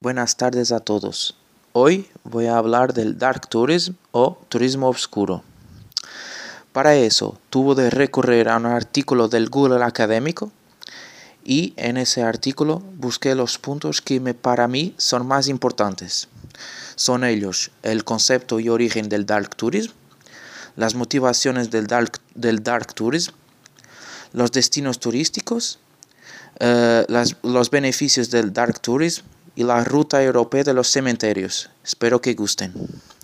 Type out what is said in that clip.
Buenas tardes a todos. Hoy voy a hablar del Dark Tourism o turismo oscuro. Para eso tuve de recurrir a un artículo del Google académico y en ese artículo busqué los puntos que me, para mí son más importantes. Son ellos el concepto y origen del Dark Tourism, las motivaciones del Dark, del dark Tourism, los destinos turísticos, uh, las, los beneficios del Dark Tourism y la ruta europea de los cementerios. Espero que gusten.